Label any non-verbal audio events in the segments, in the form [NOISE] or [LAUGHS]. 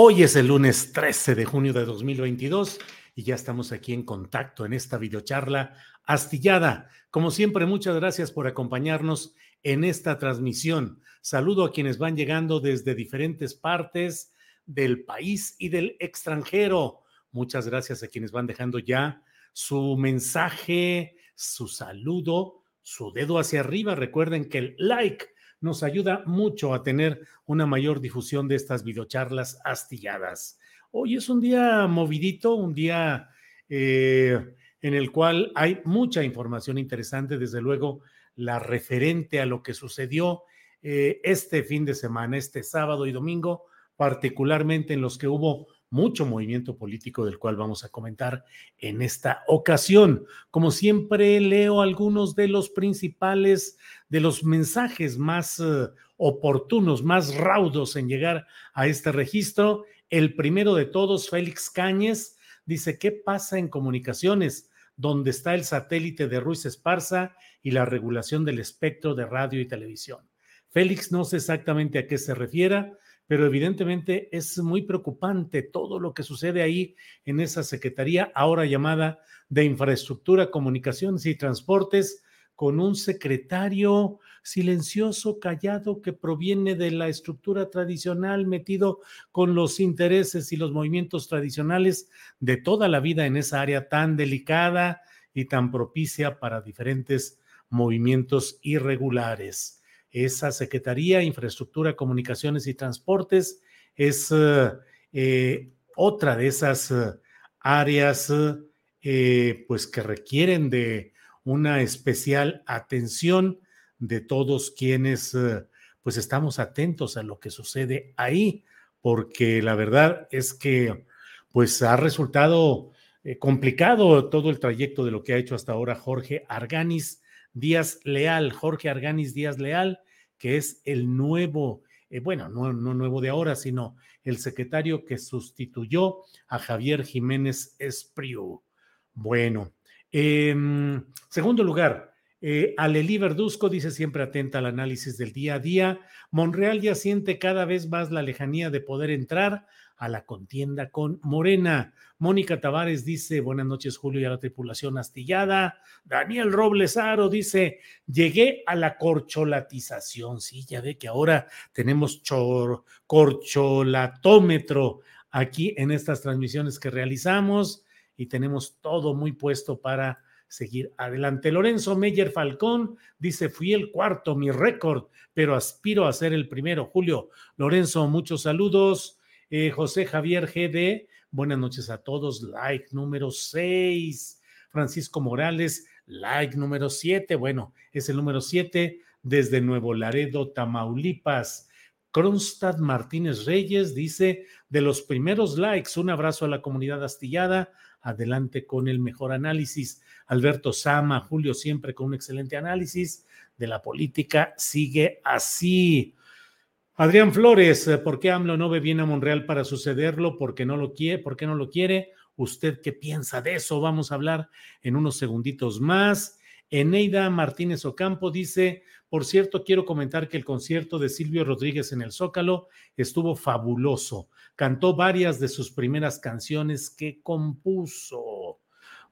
Hoy es el lunes 13 de junio de 2022 y ya estamos aquí en contacto en esta videocharla astillada. Como siempre, muchas gracias por acompañarnos en esta transmisión. Saludo a quienes van llegando desde diferentes partes del país y del extranjero. Muchas gracias a quienes van dejando ya su mensaje, su saludo, su dedo hacia arriba. Recuerden que el like nos ayuda mucho a tener una mayor difusión de estas videocharlas astilladas. Hoy es un día movidito, un día eh, en el cual hay mucha información interesante, desde luego la referente a lo que sucedió eh, este fin de semana, este sábado y domingo, particularmente en los que hubo mucho movimiento político del cual vamos a comentar en esta ocasión. Como siempre, leo algunos de los principales, de los mensajes más eh, oportunos, más raudos en llegar a este registro. El primero de todos, Félix Cáñez, dice, ¿qué pasa en comunicaciones? donde está el satélite de Ruiz Esparza y la regulación del espectro de radio y televisión. Félix no sé exactamente a qué se refiera, pero evidentemente es muy preocupante todo lo que sucede ahí en esa Secretaría, ahora llamada de Infraestructura, Comunicaciones y Transportes, con un secretario silencioso, callado, que proviene de la estructura tradicional, metido con los intereses y los movimientos tradicionales de toda la vida en esa área tan delicada y tan propicia para diferentes movimientos irregulares esa Secretaría, Infraestructura, Comunicaciones y Transportes, es eh, eh, otra de esas eh, áreas pues que requieren de una especial atención de todos quienes pues estamos atentos a lo que sucede ahí, porque la verdad es que pues ha resultado complicado todo el trayecto de lo que ha hecho hasta ahora Jorge Arganis Díaz Leal, Jorge Arganis Díaz Leal, que es el nuevo, eh, bueno, no, no nuevo de ahora, sino el secretario que sustituyó a Javier Jiménez Espriu. Bueno, en segundo lugar, eh, Aleli Verduzco dice siempre atenta al análisis del día a día. Monreal ya siente cada vez más la lejanía de poder entrar a la contienda con Morena. Mónica Tavares dice, buenas noches Julio y a la tripulación astillada. Daniel Roblesaro dice, llegué a la corcholatización. Sí, ya ve que ahora tenemos corcholatómetro aquí en estas transmisiones que realizamos y tenemos todo muy puesto para seguir adelante. Lorenzo Meyer Falcón dice, fui el cuarto, mi récord, pero aspiro a ser el primero. Julio, Lorenzo, muchos saludos. Eh, José Javier GD, buenas noches a todos. Like número 6. Francisco Morales, like número 7. Bueno, es el número 7 desde Nuevo Laredo, Tamaulipas. Kronstadt Martínez Reyes dice, de los primeros likes, un abrazo a la comunidad astillada, adelante con el mejor análisis. Alberto Sama, Julio, siempre con un excelente análisis de la política, sigue así. Adrián Flores, eh, ¿por qué AMLO no ve bien a Monreal para sucederlo? ¿Por qué no lo quiere? ¿Por qué no lo quiere? ¿Usted qué piensa de eso? Vamos a hablar en unos segunditos más. Eneida Martínez Ocampo dice, por cierto, quiero comentar que el concierto de Silvio Rodríguez en el Zócalo estuvo fabuloso. Cantó varias de sus primeras canciones que compuso.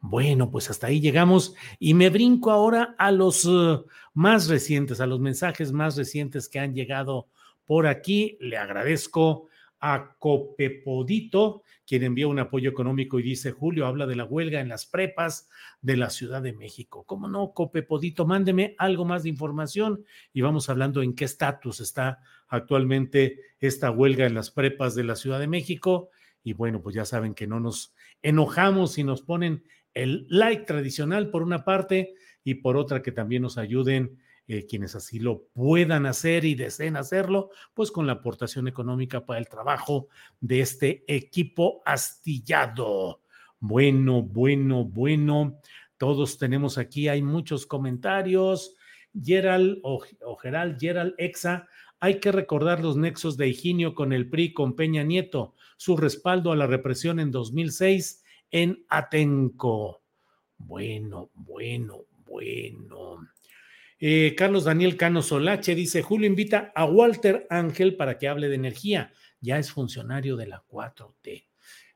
Bueno, pues hasta ahí llegamos y me brinco ahora a los uh, más recientes, a los mensajes más recientes que han llegado por aquí. Le agradezco a Copepodito, quien envía un apoyo económico y dice, Julio, habla de la huelga en las prepas de la Ciudad de México. ¿Cómo no, Copepodito? Mándeme algo más de información y vamos hablando en qué estatus está actualmente esta huelga en las prepas de la Ciudad de México. Y bueno, pues ya saben que no nos enojamos y nos ponen el like tradicional por una parte y por otra que también nos ayuden eh, quienes así lo puedan hacer y deseen hacerlo, pues con la aportación económica para el trabajo de este equipo astillado. Bueno, bueno, bueno. Todos tenemos aquí, hay muchos comentarios. Gerald o, o Gerald, Gerald Exa, hay que recordar los nexos de Higinio con el PRI, con Peña Nieto, su respaldo a la represión en 2006 en Atenco. Bueno, bueno, bueno. Eh, Carlos Daniel Cano Solache dice, Julio invita a Walter Ángel para que hable de energía. Ya es funcionario de la 4T.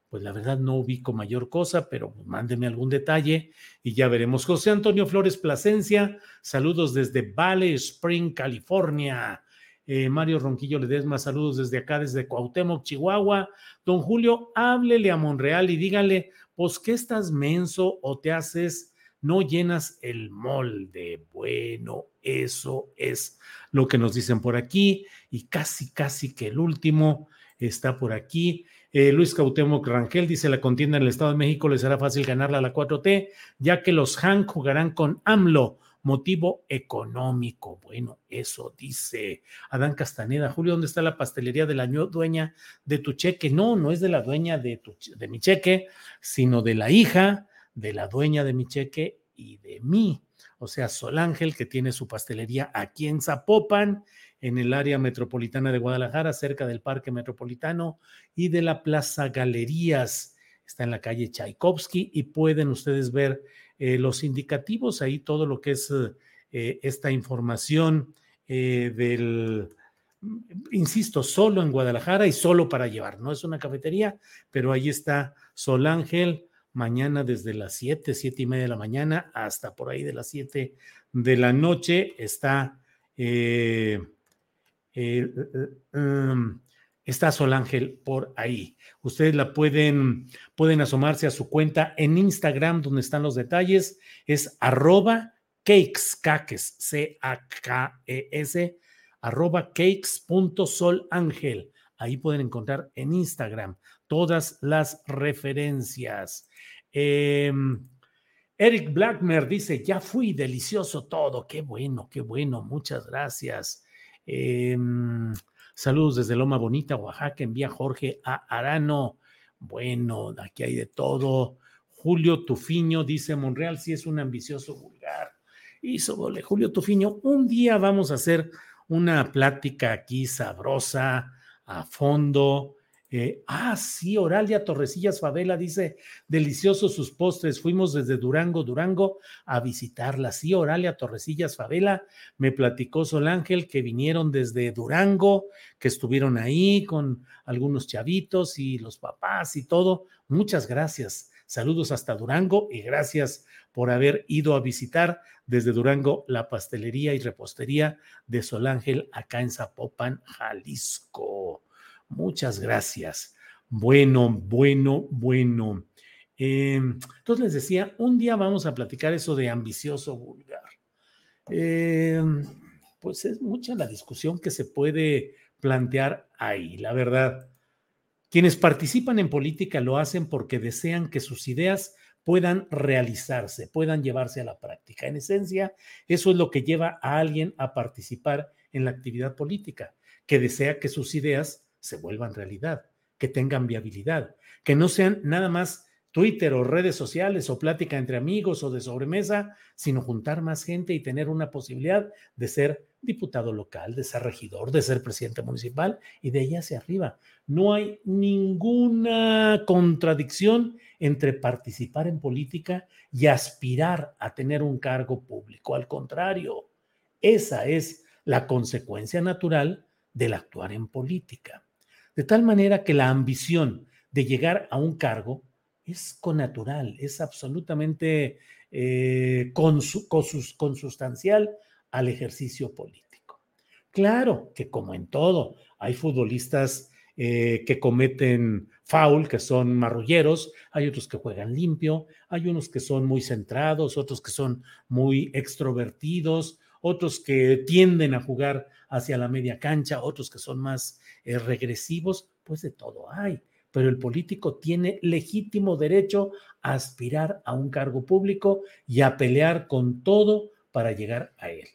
Pues la verdad no ubico mayor cosa, pero mándeme algún detalle y ya veremos. José Antonio Flores Plasencia, saludos desde Valley Spring, California. Eh, Mario Ronquillo Ledesma, saludos desde acá, desde Cuauhtémoc, Chihuahua. Don Julio, háblele a Monreal y dígale, pues, ¿qué estás menso o te haces no llenas el molde. Bueno, eso es lo que nos dicen por aquí y casi, casi que el último está por aquí. Eh, Luis Cautemo Rangel dice, la contienda en el Estado de México le será fácil ganarla a la 4T, ya que los Han jugarán con AMLO, motivo económico. Bueno, eso dice Adán Castaneda. Julio, ¿dónde está la pastelería de la dueña de tu cheque? No, no es de la dueña de, tu, de mi cheque, sino de la hija de la dueña de mi cheque y de mí, o sea, Sol Ángel, que tiene su pastelería aquí en Zapopan, en el área metropolitana de Guadalajara, cerca del Parque Metropolitano y de la Plaza Galerías. Está en la calle Tchaikovsky y pueden ustedes ver eh, los indicativos, ahí todo lo que es eh, esta información eh, del, insisto, solo en Guadalajara y solo para llevar. No es una cafetería, pero ahí está Sol Ángel mañana desde las 7, 7 y media de la mañana hasta por ahí de las 7 de la noche está, eh, eh, um, está Sol Ángel por ahí. Ustedes la pueden, pueden asomarse a su cuenta en Instagram donde están los detalles. Es arroba cakes, caques, C-A-K-E-S, arroba. Ahí pueden encontrar en Instagram todas las referencias. Em, Eric Blackmer dice, ya fui, delicioso todo, qué bueno, qué bueno, muchas gracias. Em, saludos desde Loma Bonita, Oaxaca, envía Jorge a Arano. Bueno, aquí hay de todo. Julio Tufiño dice, Monreal sí es un ambicioso vulgar. Hizo doble. Julio Tufiño, un día vamos a hacer una plática aquí sabrosa, a fondo, eh, ah, sí, Oralia Torrecillas Favela dice, deliciosos sus postres. Fuimos desde Durango, Durango a visitarla. Sí, Oralia Torrecillas Favela, me platicó Sol Ángel que vinieron desde Durango, que estuvieron ahí con algunos chavitos y los papás y todo. Muchas gracias. Saludos hasta Durango y gracias por haber ido a visitar desde Durango la pastelería y repostería de Sol Ángel acá en Zapopan, Jalisco. Muchas gracias. Bueno, bueno, bueno. Em, entonces les decía, un día vamos a platicar eso de ambicioso vulgar. Em, pues es mucha la discusión que se puede plantear ahí, la verdad. Quienes participan en política lo hacen porque desean que sus ideas puedan realizarse, puedan llevarse a la práctica. En esencia, eso es lo que lleva a alguien a participar en la actividad política, que desea que sus ideas se vuelvan realidad, que tengan viabilidad, que no sean nada más Twitter o redes sociales o plática entre amigos o de sobremesa, sino juntar más gente y tener una posibilidad de ser diputado local, de ser regidor, de ser presidente municipal y de ahí hacia arriba. No hay ninguna contradicción entre participar en política y aspirar a tener un cargo público. Al contrario, esa es la consecuencia natural del actuar en política. De tal manera que la ambición de llegar a un cargo es connatural, es absolutamente eh, consustancial al ejercicio político. Claro que como en todo, hay futbolistas eh, que cometen foul, que son marrulleros, hay otros que juegan limpio, hay unos que son muy centrados, otros que son muy extrovertidos, otros que tienden a jugar hacia la media cancha, otros que son más eh, regresivos, pues de todo hay. Pero el político tiene legítimo derecho a aspirar a un cargo público y a pelear con todo para llegar a él.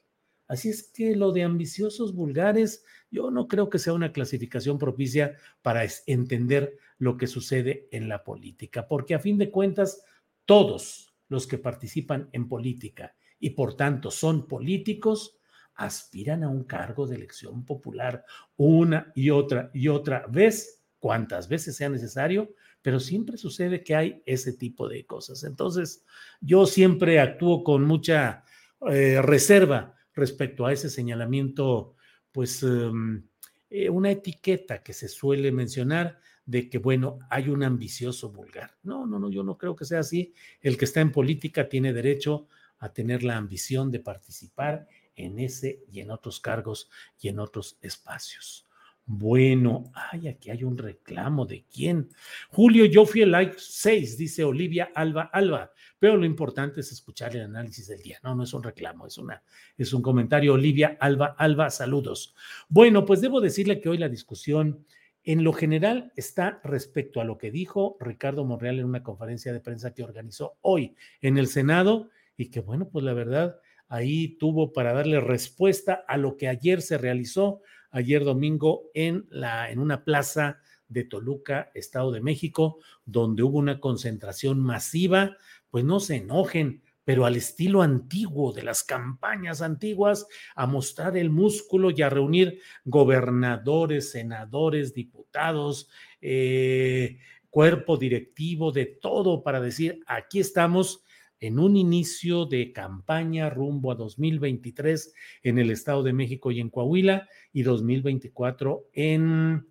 Así es que lo de ambiciosos vulgares, yo no creo que sea una clasificación propicia para entender lo que sucede en la política, porque a fin de cuentas, todos los que participan en política y por tanto son políticos, aspiran a un cargo de elección popular una y otra y otra vez, cuantas veces sea necesario, pero siempre sucede que hay ese tipo de cosas. Entonces, yo siempre actúo con mucha eh, reserva respecto a ese señalamiento, pues em, eh, una etiqueta que se suele mencionar de que, bueno, hay un ambicioso vulgar. No, no, no, yo no creo que sea así. El que está en política tiene derecho a tener la ambición de participar en ese y en otros cargos y en otros espacios. Bueno, ay, aquí hay un reclamo de quién. Julio, yo fui el like 6, dice Olivia Alba Alba, pero lo importante es escuchar el análisis del día. No, no es un reclamo, es, una, es un comentario. Olivia Alba Alba, saludos. Bueno, pues debo decirle que hoy la discusión en lo general está respecto a lo que dijo Ricardo Monreal en una conferencia de prensa que organizó hoy en el Senado y que bueno, pues la verdad ahí tuvo para darle respuesta a lo que ayer se realizó ayer domingo en, la, en una plaza de Toluca, Estado de México, donde hubo una concentración masiva, pues no se enojen, pero al estilo antiguo de las campañas antiguas, a mostrar el músculo y a reunir gobernadores, senadores, diputados, eh, cuerpo directivo, de todo para decir, aquí estamos en un inicio de campaña rumbo a 2023 en el Estado de México y en Coahuila y 2024 en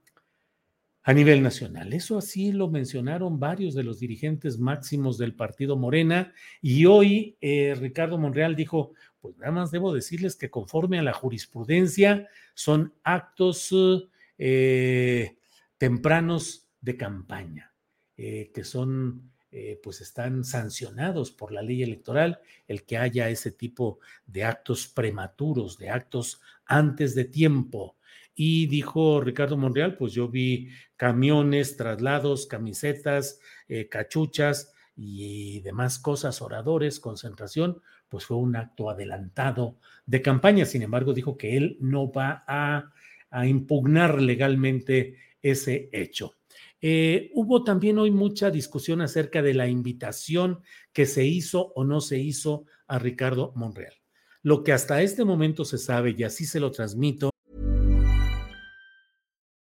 a nivel nacional. Eso así lo mencionaron varios de los dirigentes máximos del partido Morena y hoy eh, Ricardo Monreal dijo, pues nada más debo decirles que conforme a la jurisprudencia son actos eh, tempranos de campaña, eh, que son eh, pues están sancionados por la ley electoral el que haya ese tipo de actos prematuros, de actos antes de tiempo. Y dijo Ricardo Monreal, pues yo vi camiones, traslados, camisetas, eh, cachuchas y demás cosas, oradores, concentración, pues fue un acto adelantado de campaña. Sin embargo, dijo que él no va a, a impugnar legalmente ese hecho. Eh, hubo también hoy mucha discusión acerca de la invitación que se hizo o no se hizo a Ricardo Monreal. Lo que hasta este momento se sabe y así se lo transmito.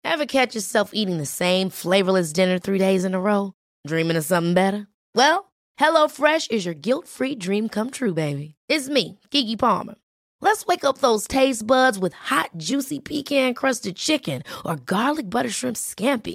Ever catch yourself eating the same flavorless dinner three days in a row? Dreaming of something better? Well, HelloFresh is your guilt-free dream come true, baby. It's me, Kiki Palmer. Let's wake up those taste buds with hot, juicy pecan-crusted chicken or garlic butter shrimp scampi.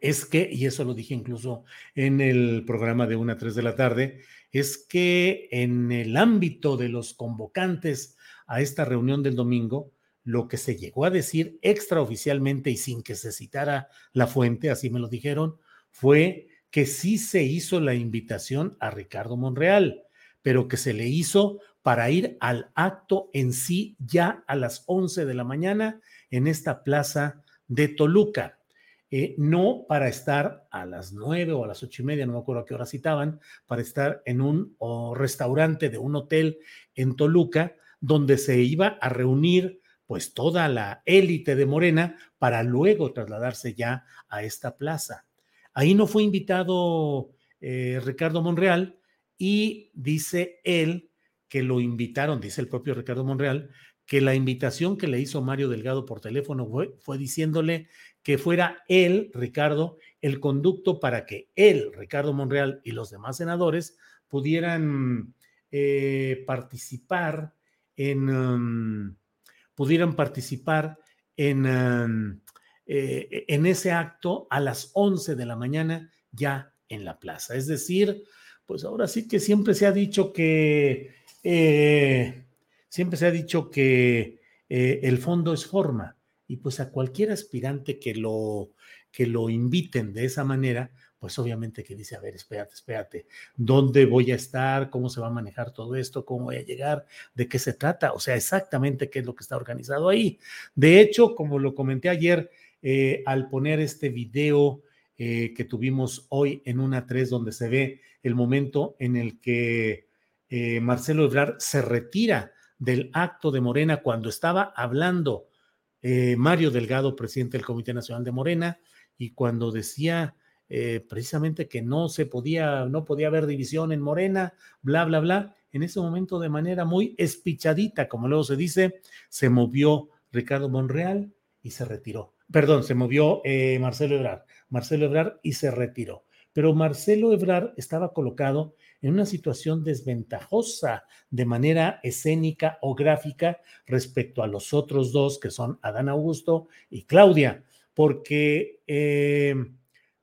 Es que, y eso lo dije incluso en el programa de 1 a 3 de la tarde, es que en el ámbito de los convocantes a esta reunión del domingo, lo que se llegó a decir extraoficialmente y sin que se citara la fuente, así me lo dijeron, fue que sí se hizo la invitación a Ricardo Monreal, pero que se le hizo para ir al acto en sí ya a las 11 de la mañana en esta plaza de Toluca. Eh, no para estar a las 9 o a las ocho y media, no me acuerdo a qué hora citaban, para estar en un restaurante de un hotel en Toluca, donde se iba a reunir pues toda la élite de Morena para luego trasladarse ya a esta plaza. Ahí no fue invitado eh, Ricardo Monreal y dice él que lo invitaron, dice el propio Ricardo Monreal, que la invitación que le hizo Mario Delgado por teléfono fue, diciéndole que fuera él, Ricardo, el conducto para que él, Ricardo Monreal y los demás senadores pudieran eh, participar en, um, pudieran participar en, um, eh, en ese acto a las 11 de la mañana ya en la plaza. Es decir, pues ahora sí que siempre se ha dicho que, eh, siempre se ha dicho que el fondo es forma y pues a cualquier aspirante que lo, que lo inviten de esa manera, pues obviamente que dice, a ver, espérate, espérate, ¿dónde voy a estar? ¿Cómo se va a manejar todo esto? ¿Cómo voy a llegar? ¿De qué se trata? O sea, exactamente qué es lo que está organizado ahí. De hecho, como lo comenté ayer, eh, al poner este video eh, que tuvimos hoy en una 3 donde se ve el momento en el que eh, Marcelo Ebrard se retira del acto de Morena cuando estaba hablando Mario Delgado, presidente del Comité Nacional de Morena, y cuando decía precisamente que no se podía, no podía haber división en Morena, bla, bla, bla, en ese momento de manera muy espichadita, como luego se dice, se movió Ricardo Monreal y se retiró perdón, se movió eh, Marcelo Ebrard, Marcelo Ebrard y se retiró. Pero Marcelo Ebrard estaba colocado en una situación desventajosa de manera escénica o gráfica respecto a los otros dos, que son Adán Augusto y Claudia, porque eh,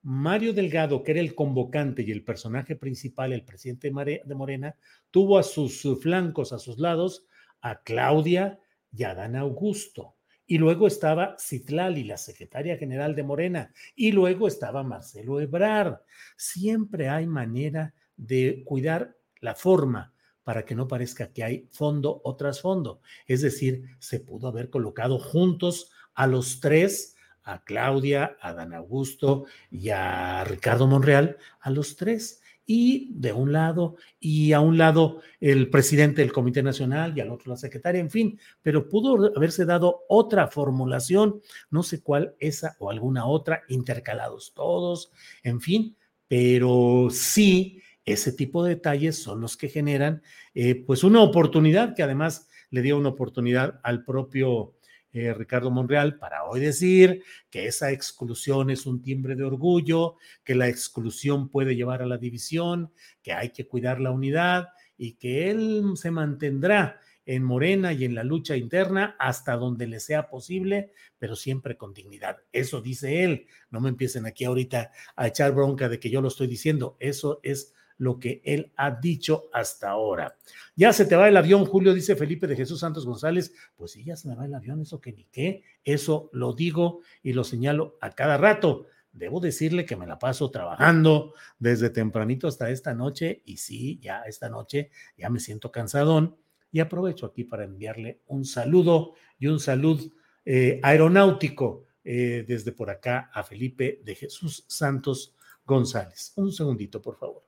Mario Delgado, que era el convocante y el personaje principal, el presidente de Morena, tuvo a sus flancos, a sus lados, a Claudia y a Adán Augusto. Y luego estaba Citlali, la secretaria general de Morena. Y luego estaba Marcelo Ebrard. Siempre hay manera de cuidar la forma para que no parezca que hay fondo o trasfondo. Es decir, se pudo haber colocado juntos a los tres, a Claudia, a Dan Augusto y a Ricardo Monreal, a los tres y de un lado, y a un lado el presidente del Comité Nacional y al otro la secretaria, en fin, pero pudo haberse dado otra formulación, no sé cuál, esa o alguna otra, intercalados todos, en fin, pero sí, ese tipo de detalles son los que generan eh, pues una oportunidad que además le dio una oportunidad al propio eh, Ricardo Monreal para hoy decir que esa exclusión es un timbre de orgullo, que la exclusión puede llevar a la división, que hay que cuidar la unidad y que él se mantendrá en Morena y en la lucha interna hasta donde le sea posible, pero siempre con dignidad. Eso dice él. No me empiecen aquí ahorita a echar bronca de que yo lo estoy diciendo. Eso es lo que él ha dicho hasta ahora. Ya se te va el avión, Julio, dice Felipe de Jesús Santos González. Pues sí, ya se me va el avión, eso que ni qué, eso lo digo y lo señalo a cada rato. Debo decirle que me la paso trabajando desde tempranito hasta esta noche y sí, ya esta noche ya me siento cansadón y aprovecho aquí para enviarle un saludo y un salud eh, aeronáutico eh, desde por acá a Felipe de Jesús Santos González. Un segundito, por favor.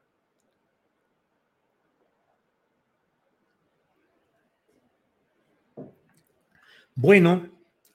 Bueno,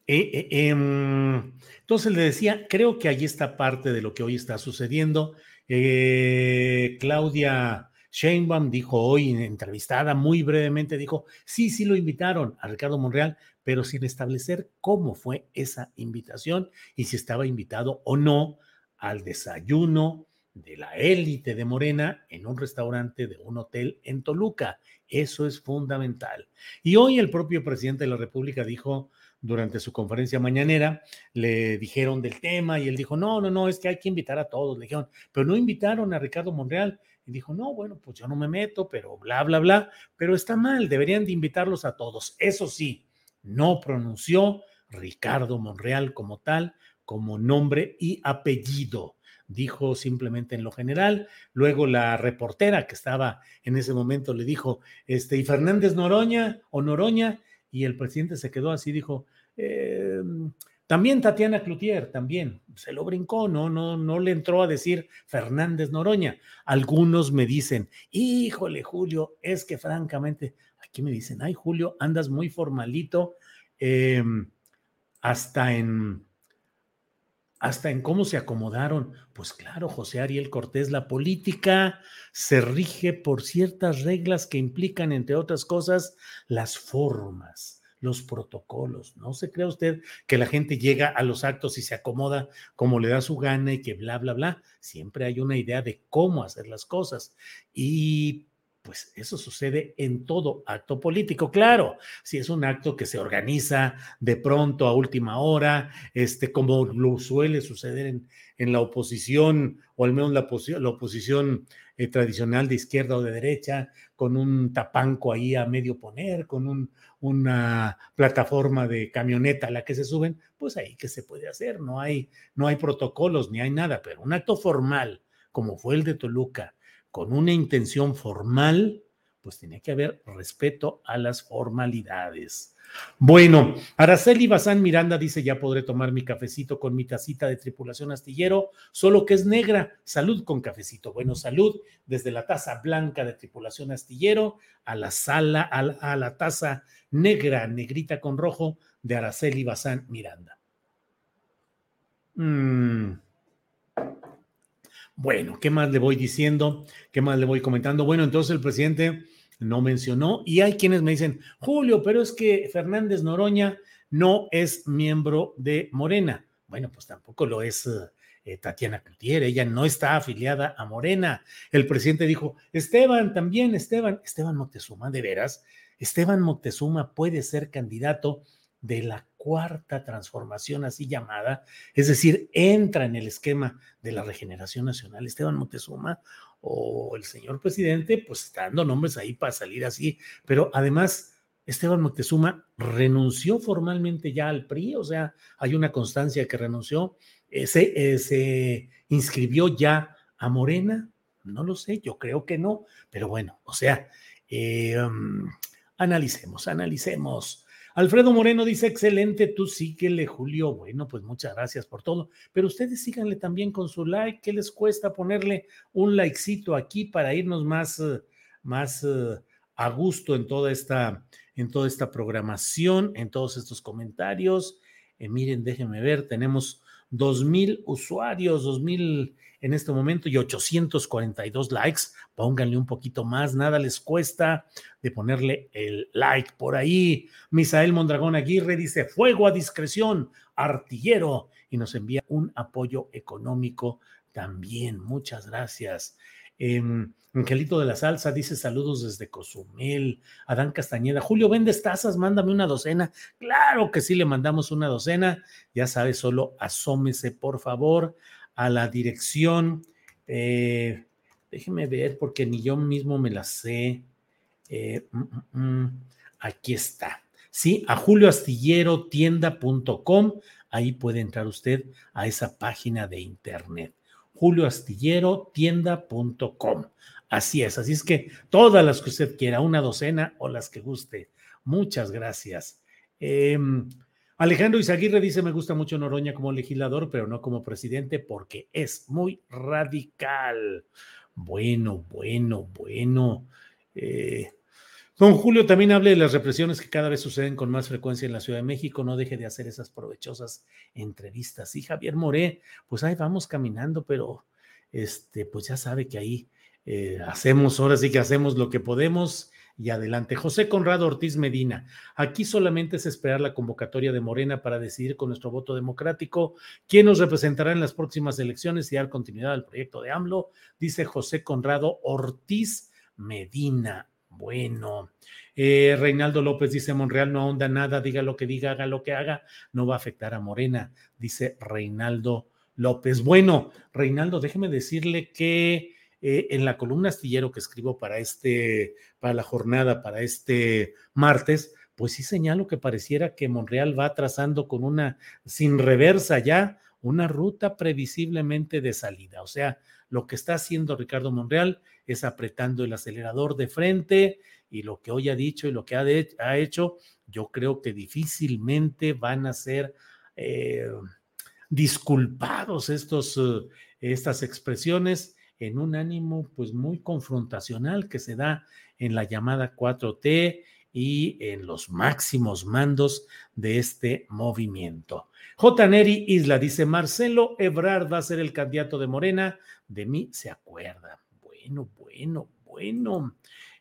eh, eh, em, entonces le decía, creo que ahí está parte de lo que hoy está sucediendo. Eh, Claudia Sheinbaum dijo hoy, en entrevistada muy brevemente, dijo, sí, sí lo invitaron a Ricardo Monreal, pero sin establecer cómo fue esa invitación y si estaba invitado o no al desayuno de la élite de Morena en un restaurante de un hotel en Toluca. Eso es fundamental. Y hoy el propio presidente de la República dijo durante su conferencia mañanera, le dijeron del tema y él dijo, no, no, no, es que hay que invitar a todos. Le dijeron, pero no invitaron a Ricardo Monreal. Y dijo, no, bueno, pues yo no me meto, pero bla, bla, bla, pero está mal, deberían de invitarlos a todos. Eso sí, no pronunció Ricardo Monreal como tal, como nombre y apellido. Dijo simplemente en lo general. Luego la reportera que estaba en ese momento le dijo, este, y Fernández Noroña o Noroña, y el presidente se quedó así, dijo, em, también Tatiana Cloutier, también, se lo brincó, no, no, no le entró a decir Fernández Noroña. Algunos me dicen, híjole, Julio, es que francamente, aquí me dicen, ay, Julio, andas muy formalito, em, hasta en hasta en cómo se acomodaron. Pues claro, José Ariel Cortés, la política se rige por ciertas reglas que implican, entre otras cosas, las formas, los protocolos. No se crea usted que la gente llega a los actos y se acomoda como le da su gana y que bla, bla, bla. Siempre hay una idea de cómo hacer las cosas. Y pues eso sucede en todo acto político. Claro, si es un acto que se organiza de pronto a última hora, este, como lo suele suceder en, en la oposición, o al menos la, oposición eh, tradicional de izquierda o de derecha, con un tapanco ahí a medio poner, con un, una plataforma de camioneta a la que se suben, pues ahí que se puede hacer, no hay, no hay protocolos ni hay nada, pero un acto formal, como fue el de Toluca, con una intención formal, pues tiene que haber respeto a las formalidades. Bueno, Araceli Bazán Miranda dice, ya podré tomar mi cafecito con mi tacita de tripulación astillero, solo que es negra. Salud con cafecito. Bueno, salud desde la taza blanca de tripulación astillero a la sala, a la, taza negra, negrita con rojo de Araceli Bazán Miranda. Mm. Bueno, ¿qué más le voy diciendo? ¿Qué más le voy comentando? Bueno, entonces el presidente no mencionó y hay quienes me dicen, Julio, pero es que Fernández Noroña no es miembro de Morena. Bueno, pues tampoco lo es eh, Tatiana Cloutier, ella no está afiliada a Morena. El presidente dijo, Esteban, también Esteban, Esteban Moctezuma, de veras, Esteban Moctezuma puede ser candidato de la cuarta transformación así llamada, es decir, entra en el esquema de la regeneración nacional Esteban Montezuma o el señor presidente, pues está dando nombres ahí para salir así, pero además Esteban Moctezuma renunció formalmente ya al PRI, o sea, hay una constancia que renunció, eh, se, eh, se inscribió ya a Morena, no lo sé, yo creo que no, pero bueno, o sea, eh, um, analicemos, analicemos. Alfredo Moreno dice, excelente, tú síguele, Julio. Bueno, pues muchas gracias por todo. Pero ustedes síganle también con su like. ¿Qué les cuesta ponerle un likecito aquí para irnos más, eh, más eh, a gusto en toda esta, en toda esta programación, en todos estos comentarios? Eh, miren, déjenme ver, tenemos dos mil usuarios, dos mil en este momento y 842 likes. Pónganle un poquito más, nada les cuesta de ponerle el like por ahí. Misael Mondragón Aguirre dice, fuego a discreción, artillero, y nos envía un apoyo económico también. Muchas gracias. Em, Angelito de la Salsa dice saludos desde Cozumel. Adán Castañeda, Julio, ¿vendes tazas? Mándame una docena. Claro que sí, le mandamos una docena. Ya sabes, solo asómese, por favor a la dirección. Eh, déjeme ver porque ni yo mismo me la sé. Eh, mm, mm, mm, aquí está. Sí, a julioastillerotienda.com. Ahí puede entrar usted a esa página de internet. julioastillerotienda.com. Así es, así es que todas las que usted quiera, una docena o las que guste. Muchas gracias. Em, Alejandro Izaguirre dice, me gusta mucho Noroña como legislador, pero no como presidente porque es muy radical. Bueno, bueno, bueno. Eh, don Julio también hable de las represiones que cada vez suceden con más frecuencia en la Ciudad de México. No deje de hacer esas provechosas entrevistas. Y Javier Moré, pues ahí vamos caminando, pero este, pues ya sabe que ahí eh, hacemos, ahora sí que hacemos lo que podemos y adelante. José Conrado Ortiz Medina, aquí solamente es esperar la convocatoria de Morena para decidir con nuestro voto democrático quién nos representará en las próximas elecciones y dar continuidad al proyecto de AMLO, dice José Conrado Ortiz Medina. Bueno, eh, Reinaldo López dice, Monreal no ahonda nada, diga lo que diga, haga lo que haga, no va a afectar a Morena, dice Reinaldo López. Bueno, Reinaldo, déjeme decirle que eh, en la columna astillero que escribo para este, para la jornada, para este martes, pues sí señalo que pareciera que Monreal va trazando con una, sin reversa ya, una ruta previsiblemente de salida. O sea, lo que está haciendo Ricardo Monreal es apretando el acelerador de frente y lo que hoy ha dicho y lo que ha, ha hecho, yo creo que difícilmente van a ser eh, disculpados estos, eh, estas expresiones en un ánimo pues muy confrontacional que se da en la llamada 4T y en los máximos mandos de este movimiento. J. Neri Isla dice, Marcelo Ebrard va a ser el candidato de Morena, de mí se acuerda. Bueno, bueno, bueno.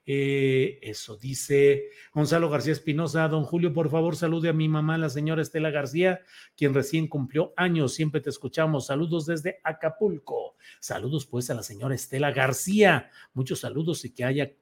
Eh, eso dice Gonzalo García Espinosa. Don Julio, por favor, salude a mi mamá, la señora Estela García, quien recién cumplió años. Siempre te escuchamos. Saludos desde Acapulco. Saludos pues a la señora Estela García. Muchos saludos y que haya eh,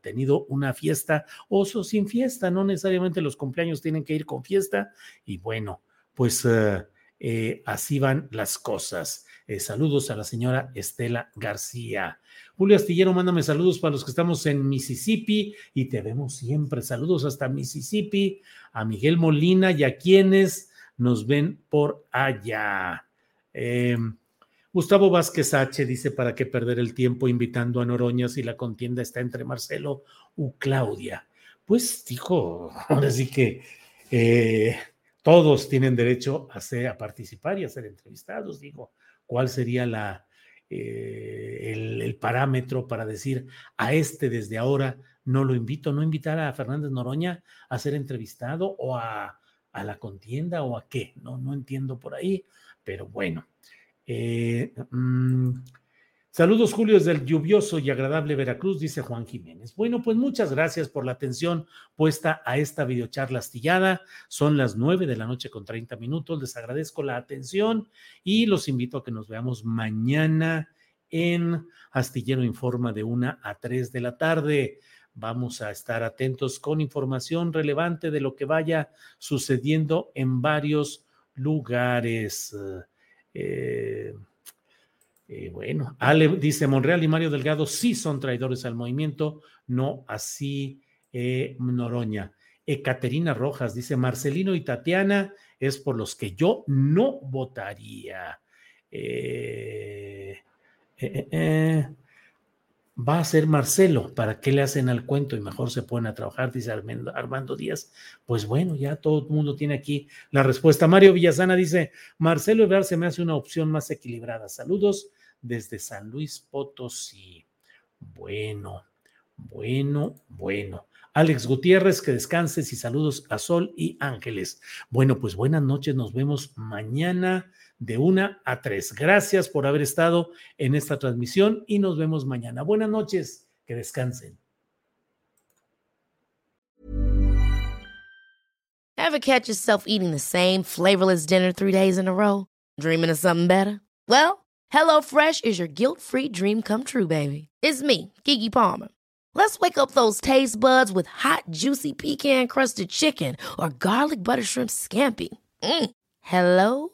tenido una fiesta o sin fiesta. No necesariamente los cumpleaños tienen que ir con fiesta. Y bueno, pues eh, así van las cosas. Saludos a la señora Estela García. Julio Astillero, mándame saludos para los que estamos en Mississippi y te vemos siempre. Saludos hasta Mississippi, a Miguel Molina y a quienes nos ven por allá. Em, Gustavo Vázquez H. dice: ¿Para qué perder el tiempo invitando a Noroña si la contienda está entre Marcelo u Claudia? Pues dijo, [LAUGHS] ahora sí que eh, todos tienen derecho a, a participar y a ser entrevistados. Digo, ¿cuál sería la, eh, el, parámetro para decir a este desde ahora no lo invito, no invitar a Fernández Noroña a ser entrevistado o a, la contienda o a qué, no, no entiendo por ahí, pero bueno. Eh, mm, Saludos, Julio, desde el lluvioso y agradable Veracruz, dice Juan Jiménez. Bueno, pues muchas gracias por la atención puesta a esta videocharla astillada. Son las nueve de la noche con 30 minutos. Les agradezco la atención y los invito a que nos veamos mañana en Astillero Informa de una a tres de la tarde. Vamos a estar atentos con información relevante de lo que vaya sucediendo en varios lugares. Eh, eh, bueno, Ale dice Monreal y Mario Delgado sí son traidores al movimiento, no así eh, Noroña. Ecaterina Rojas dice Marcelino y Tatiana es por los que yo no votaría. Eh, va a ser Marcelo, ¿para qué le hacen al cuento y mejor se ponen a trabajar? Dice Armando Díaz. Pues bueno, ya todo el mundo tiene aquí la respuesta. Mario Villasana dice, Marcelo Ebrard se me hace una opción más equilibrada. Saludos desde San Luis Potosí. Bueno, bueno, bueno. Alex Gutiérrez, que descanses y saludos a Sol y Ángeles. Bueno, pues buenas noches, nos vemos mañana de una a tres. Gracias por haber estado en esta transmisión y nos vemos mañana. Buenas noches, que descansen. Ever catch yourself eating the same flavorless dinner three days in a row? Dreaming of something better? Well, HelloFresh is your guilt-free dream come true, baby. It's me, Kiki Palmer. Let's wake up those taste buds with hot, juicy pecan crusted chicken or garlic butter shrimp scampi. Mm. Hello